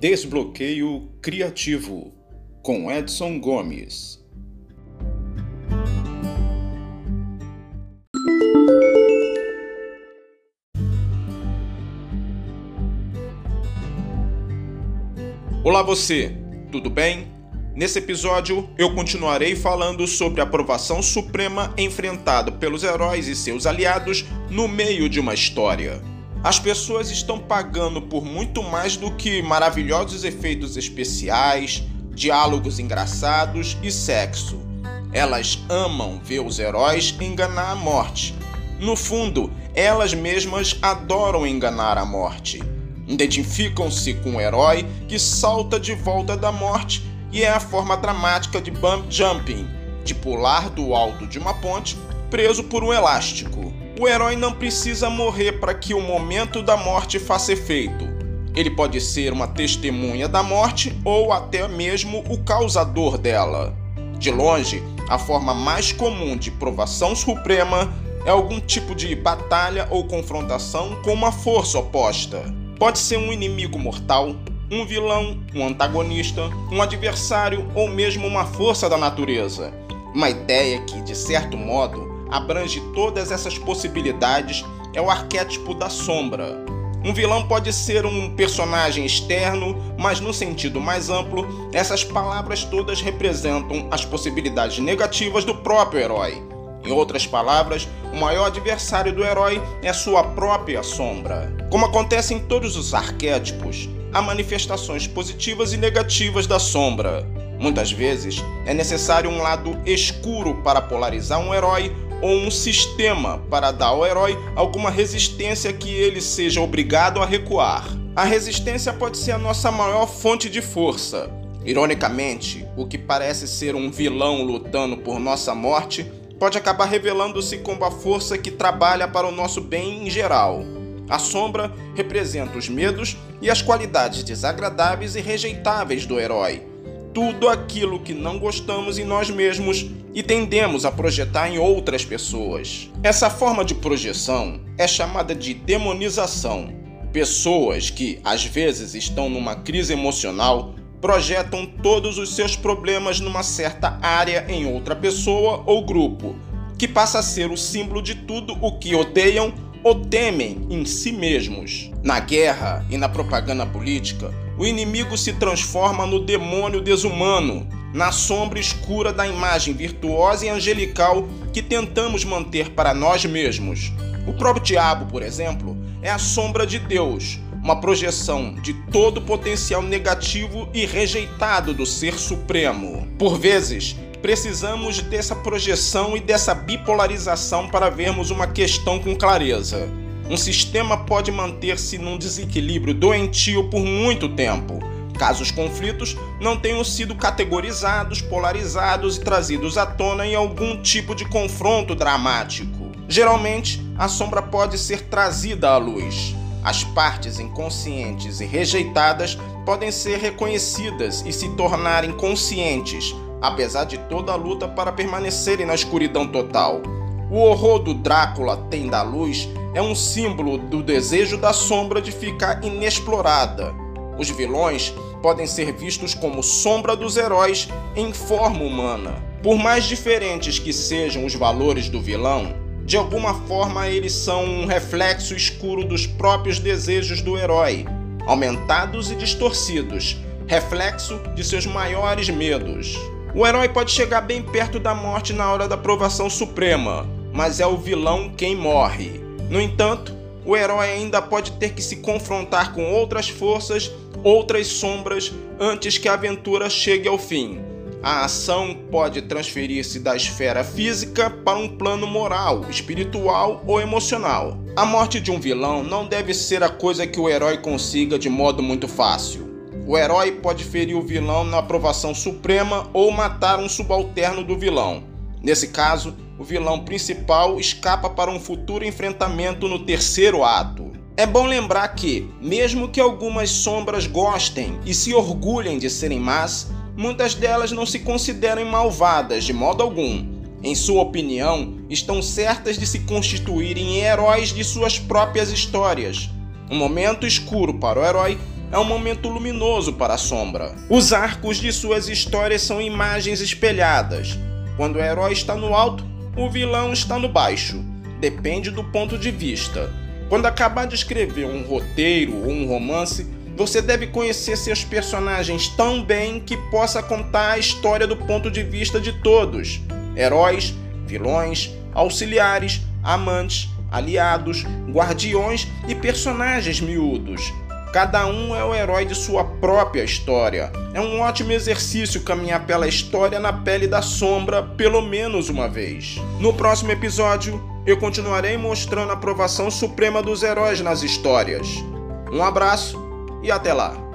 Desbloqueio Criativo com Edson Gomes. Olá você, tudo bem? Nesse episódio eu continuarei falando sobre a aprovação suprema enfrentada pelos heróis e seus aliados no meio de uma história. As pessoas estão pagando por muito mais do que maravilhosos efeitos especiais, diálogos engraçados e sexo. Elas amam ver os heróis enganar a morte. No fundo, elas mesmas adoram enganar a morte. Identificam-se com o herói que salta de volta da morte e é a forma dramática de bump jumping, de pular do alto de uma ponte preso por um elástico. O herói não precisa morrer para que o momento da morte faça efeito. Ele pode ser uma testemunha da morte ou até mesmo o causador dela. De longe, a forma mais comum de provação suprema é algum tipo de batalha ou confrontação com uma força oposta. Pode ser um inimigo mortal, um vilão, um antagonista, um adversário ou mesmo uma força da natureza. Uma ideia que, de certo modo, abrange todas essas possibilidades é o arquétipo da sombra. Um vilão pode ser um personagem externo, mas no sentido mais amplo, essas palavras todas representam as possibilidades negativas do próprio herói. Em outras palavras, o maior adversário do herói é sua própria sombra. Como acontece em todos os arquétipos, há manifestações positivas e negativas da sombra. Muitas vezes é necessário um lado escuro para polarizar um herói ou um sistema para dar ao herói alguma resistência que ele seja obrigado a recuar. A resistência pode ser a nossa maior fonte de força. Ironicamente, o que parece ser um vilão lutando por nossa morte pode acabar revelando-se como a força que trabalha para o nosso bem em geral. A sombra representa os medos e as qualidades desagradáveis e rejeitáveis do herói tudo aquilo que não gostamos em nós mesmos e tendemos a projetar em outras pessoas. Essa forma de projeção é chamada de demonização. Pessoas que, às vezes, estão numa crise emocional projetam todos os seus problemas numa certa área em outra pessoa ou grupo, que passa a ser o símbolo de tudo o que odeiam ou temem em si mesmos. Na guerra e na propaganda política, o inimigo se transforma no demônio desumano, na sombra escura da imagem virtuosa e angelical que tentamos manter para nós mesmos. O próprio diabo, por exemplo, é a sombra de Deus, uma projeção de todo o potencial negativo e rejeitado do Ser Supremo. Por vezes, precisamos dessa projeção e dessa bipolarização para vermos uma questão com clareza. Um sistema pode manter-se num desequilíbrio doentio por muito tempo, caso os conflitos não tenham sido categorizados, polarizados e trazidos à tona em algum tipo de confronto dramático. Geralmente, a sombra pode ser trazida à luz. As partes inconscientes e rejeitadas podem ser reconhecidas e se tornarem conscientes, apesar de toda a luta para permanecerem na escuridão total. O horror do Drácula tem da luz é um símbolo do desejo da sombra de ficar inexplorada. Os vilões podem ser vistos como sombra dos heróis em forma humana. Por mais diferentes que sejam os valores do vilão, de alguma forma eles são um reflexo escuro dos próprios desejos do herói, aumentados e distorcidos, reflexo de seus maiores medos. O herói pode chegar bem perto da morte na hora da provação suprema, mas é o vilão quem morre. No entanto, o herói ainda pode ter que se confrontar com outras forças, outras sombras, antes que a aventura chegue ao fim. A ação pode transferir-se da esfera física para um plano moral, espiritual ou emocional. A morte de um vilão não deve ser a coisa que o herói consiga de modo muito fácil. O herói pode ferir o vilão na aprovação suprema ou matar um subalterno do vilão. Nesse caso, o vilão principal escapa para um futuro enfrentamento no terceiro ato. É bom lembrar que, mesmo que algumas sombras gostem e se orgulhem de serem más, muitas delas não se consideram malvadas de modo algum. Em sua opinião, estão certas de se constituírem em heróis de suas próprias histórias. Um momento escuro para o herói é um momento luminoso para a sombra. Os arcos de suas histórias são imagens espelhadas. Quando o herói está no alto, o vilão está no baixo. Depende do ponto de vista. Quando acabar de escrever um roteiro ou um romance, você deve conhecer seus personagens tão bem que possa contar a história do ponto de vista de todos: heróis, vilões, auxiliares, amantes, aliados, guardiões e personagens miúdos. Cada um é o herói de sua própria história. É um ótimo exercício caminhar pela história na pele da sombra pelo menos uma vez. No próximo episódio, eu continuarei mostrando a aprovação suprema dos heróis nas histórias. Um abraço e até lá!